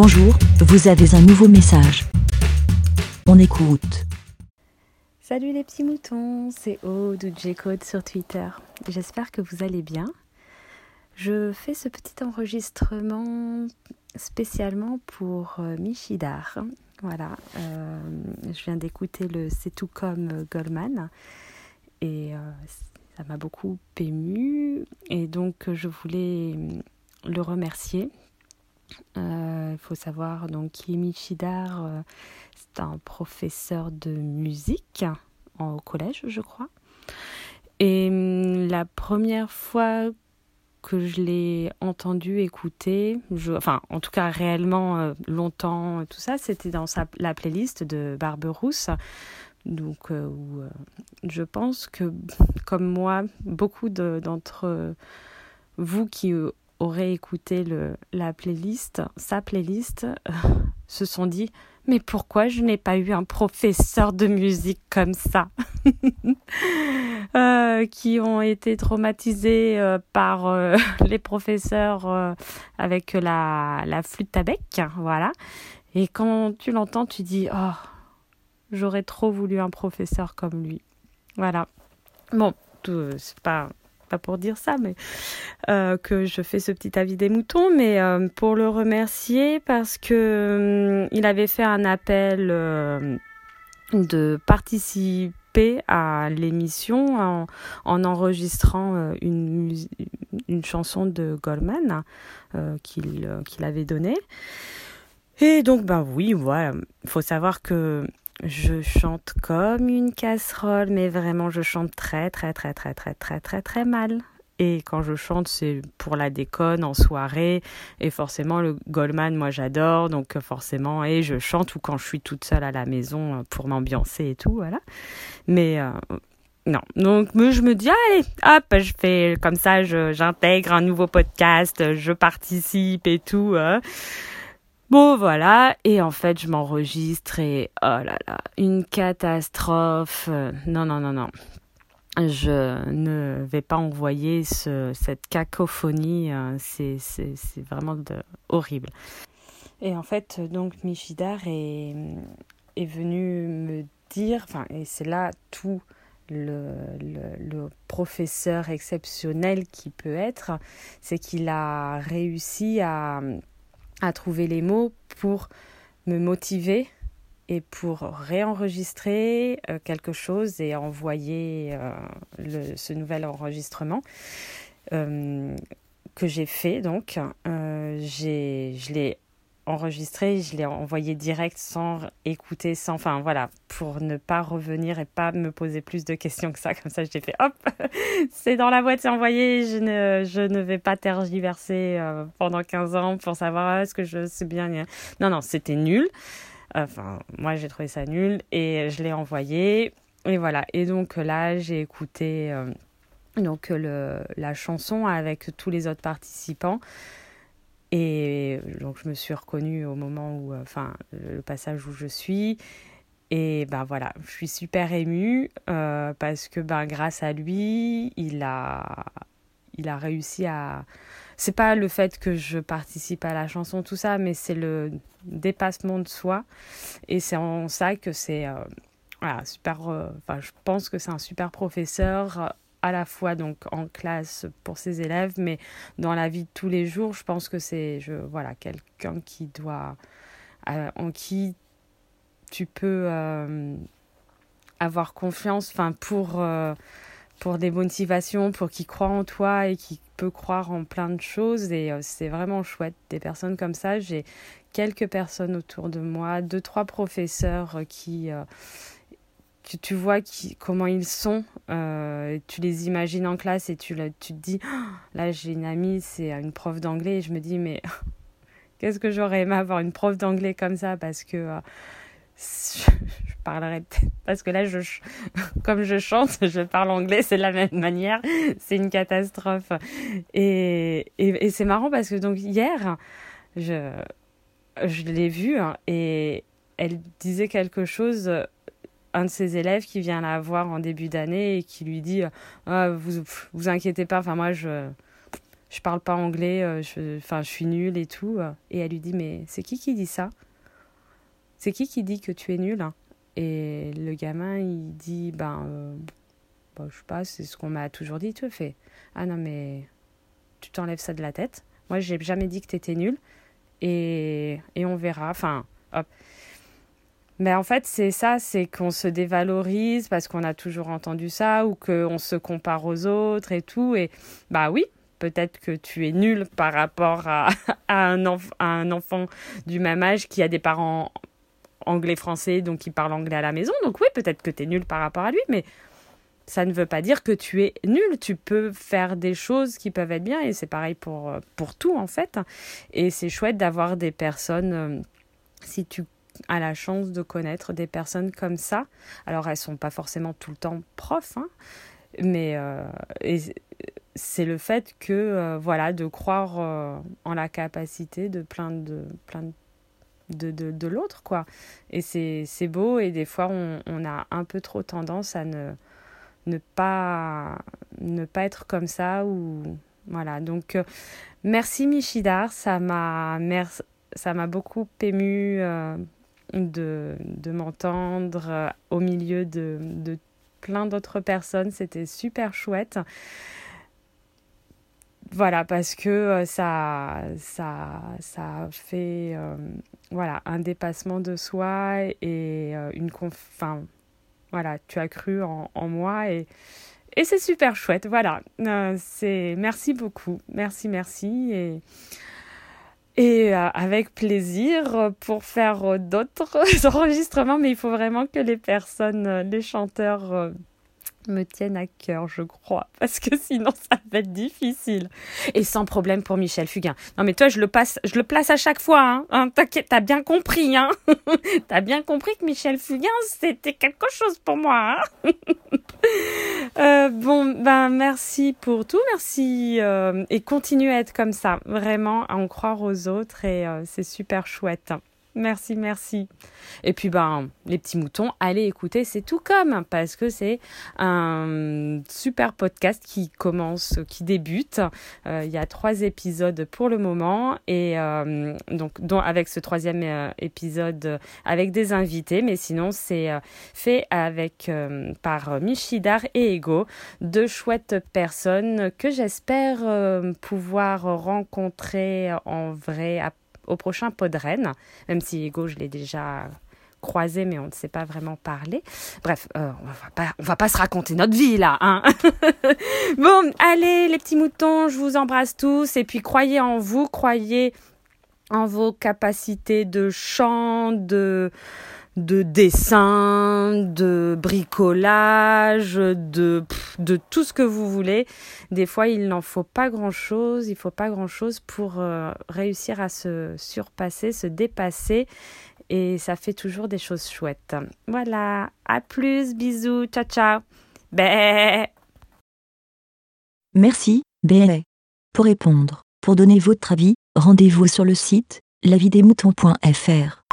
Bonjour, vous avez un nouveau message. On écoute. Salut les petits moutons, c'est Aude ou J-Code sur Twitter. J'espère que vous allez bien. Je fais ce petit enregistrement spécialement pour euh, Michidar. Voilà, euh, je viens d'écouter le C'est tout comme Goldman et euh, ça m'a beaucoup ému et donc je voulais le remercier. Faut savoir donc Michidar, c'est un professeur de musique au collège, je crois. Et hum, la première fois que je l'ai entendu écouter, enfin en tout cas réellement euh, longtemps, tout ça, c'était dans sa, la playlist de Barberousse. Donc euh, où, euh, je pense que comme moi, beaucoup d'entre vous qui auraient écouté la playlist, sa playlist, se sont dit mais pourquoi je n'ai pas eu un professeur de musique comme ça euh, Qui ont été traumatisés euh, par euh, les professeurs avec la, la flûte à bec, voilà. Et quand tu l'entends, tu dis Oh, j'aurais trop voulu un professeur comme lui. Voilà. Bon, c'est pas pas pour dire ça, mais euh, que je fais ce petit avis des moutons, mais euh, pour le remercier parce que hum, il avait fait un appel euh, de participer à l'émission en, en, enregistrant une, une chanson de Goldman qu'il qu'il avait donnée. Et donc, ben oui, voilà, il faut savoir que je chante comme une casserole, mais vraiment je chante très très très très très très très très mal. Et quand je chante, c'est pour la déconne en soirée. Et forcément, le Goldman, moi j'adore. Donc forcément, et je chante ou quand je suis toute seule à la maison pour m'ambiancer et tout, voilà. Mais euh, non. Donc je me dis, allez, hop, je fais comme ça, j'intègre un nouveau podcast, je participe et tout. Hein. Bon voilà, et en fait je m'enregistre et oh là là, une catastrophe. Non, non, non, non. Je ne vais pas envoyer ce, cette cacophonie, euh, c'est vraiment horrible. Et en fait, donc Michidar est, est venu me dire, enfin, et c'est là tout le, le, le, professeur exceptionnel qui peut être, c'est qu'il a réussi à à trouver les mots pour me motiver et pour réenregistrer euh, quelque chose et envoyer euh, ce nouvel enregistrement euh, que j'ai fait. Donc, j'ai, je l'ai enregistré, je l'ai envoyé direct sans écouter, sans, enfin voilà, pour ne pas revenir et pas me poser plus de questions que ça. Comme ça, j'ai fait hop, c'est dans la boîte, c'est envoyé. Je ne, je ne vais pas tergiverser euh, pendant 15 ans pour savoir ah, est-ce que je sais bien. Non, non, c'était nul. Enfin, moi, j'ai trouvé ça nul et je l'ai envoyé. Et voilà. Et donc là, j'ai écouté euh, donc le, la chanson avec tous les autres participants. Donc, je me suis reconnue au moment où, euh, enfin, le passage où je suis. Et ben voilà, je suis super émue euh, parce que ben grâce à lui, il a, il a réussi à. C'est pas le fait que je participe à la chanson, tout ça, mais c'est le dépassement de soi. Et c'est en ça que c'est. Euh, voilà, super. Enfin, je pense que c'est un super professeur à la fois donc en classe pour ses élèves, mais dans la vie de tous les jours, je pense que c'est je voilà quelqu'un qui doit euh, en qui tu peux euh, avoir confiance, enfin pour euh, pour des motivations, pour qui croit en toi et qui peut croire en plein de choses et c'est vraiment chouette des personnes comme ça. J'ai quelques personnes autour de moi, deux trois professeurs qui tu vois qui, comment ils sont, euh, tu les imagines en classe et tu, tu te dis, oh, là j'ai une amie, c'est une prof d'anglais, et je me dis, mais qu'est-ce que j'aurais aimé avoir une prof d'anglais comme ça, parce que euh, je, parlerai peut-être, parce que là, je, comme je chante, je parle anglais, c'est de la même manière, c'est une catastrophe. Et, et, c'est marrant parce que donc hier, je, je l'ai vue hein, et elle disait quelque chose un de ses élèves qui vient la voir en début d'année et qui lui dit ah, vous vous inquiétez pas enfin moi je je parle pas anglais, je, enfin, je suis nulle et tout. Et elle lui dit, mais c'est qui qui dit ça? C'est qui qui dit que tu es nulle Et le gamin, il dit, ben, bah, je sais pas, c'est ce qu'on m'a toujours dit. Tu fais, ah non, mais tu t'enlèves ça de la tête. Moi, j'ai jamais dit que tu étais nulle. Et, et on verra. Enfin, hop. Mais en fait, c'est ça, c'est qu'on se dévalorise parce qu'on a toujours entendu ça ou qu'on se compare aux autres et tout. Et bah oui, peut-être que tu es nul par rapport à, un, à un enfant du même âge qui a des parents anglais-français, donc qui parle anglais à la maison. Donc oui, peut-être que tu es nul par rapport à lui, mais ça ne veut pas dire que tu es nul. Tu peux faire des choses qui peuvent être bien et c'est pareil pour, pour tout en fait. Et c'est chouette d'avoir des personnes, euh, si tu as la chance de connaître des personnes comme ça. Alors elles sont pas forcément tout le temps profs, hein, mais euh, c'est le fait que euh, voilà de croire en la capacité de plein de plein de de, de, l'autre quoi et c'est beau et des fois on, a un peu trop tendance à ne ne pas, ne pas être comme ça. Ou, voilà. Donc, euh, merci Michidar. Ça m'a, ça m'a beaucoup ému euh, de, de m'entendre euh, au milieu de, de plein d'autres personnes. C'était super chouette. Voilà, parce que ça, ça, ça fait voilà, un dépassement de soi et une enfin, voilà, tu as cru en, moi et, et c'est super chouette. Voilà, euh, c'est merci beaucoup, merci, merci et euh, avec plaisir pour faire d'autres enregistrements, mais il faut vraiment que les personnes, les chanteurs me tiennent à cœur, je crois, parce que sinon ça va être difficile. Et sans problème pour Michel Fugain. Non mais toi je le passe, je le place à chaque fois. Hein. hein t'as bien compris. Hein t'as bien compris que Michel Fugain c'était quelque chose pour moi. Hein euh, bon ben merci pour tout, merci euh, et continue à être comme ça, vraiment à en croire aux autres et euh, c'est super chouette. Merci, merci. Et puis, ben, les petits moutons, allez écouter, c'est tout comme, parce que c'est un super podcast qui commence, qui débute. Euh, il y a trois épisodes pour le moment, et euh, donc, dont, avec ce troisième euh, épisode avec des invités, mais sinon, c'est fait avec, par Michidar et Ego, deux chouettes personnes que j'espère pouvoir rencontrer en vrai au prochain Podren, même si Ego, je l'ai déjà croisé, mais on ne sait pas vraiment parler. Bref, euh, on va pas, va pas se raconter notre vie là, hein. bon, allez les petits moutons, je vous embrasse tous et puis croyez en vous, croyez en vos capacités de chant, de de dessin, de bricolage, de, de tout ce que vous voulez. Des fois, il n'en faut pas grand-chose, il faut pas grand-chose pour euh, réussir à se surpasser, se dépasser et ça fait toujours des choses chouettes. Voilà, à plus, bisous, ciao ciao. Bé. Merci, Bé. Pour répondre, pour donner votre avis, rendez-vous sur le site lavidemouton.fr.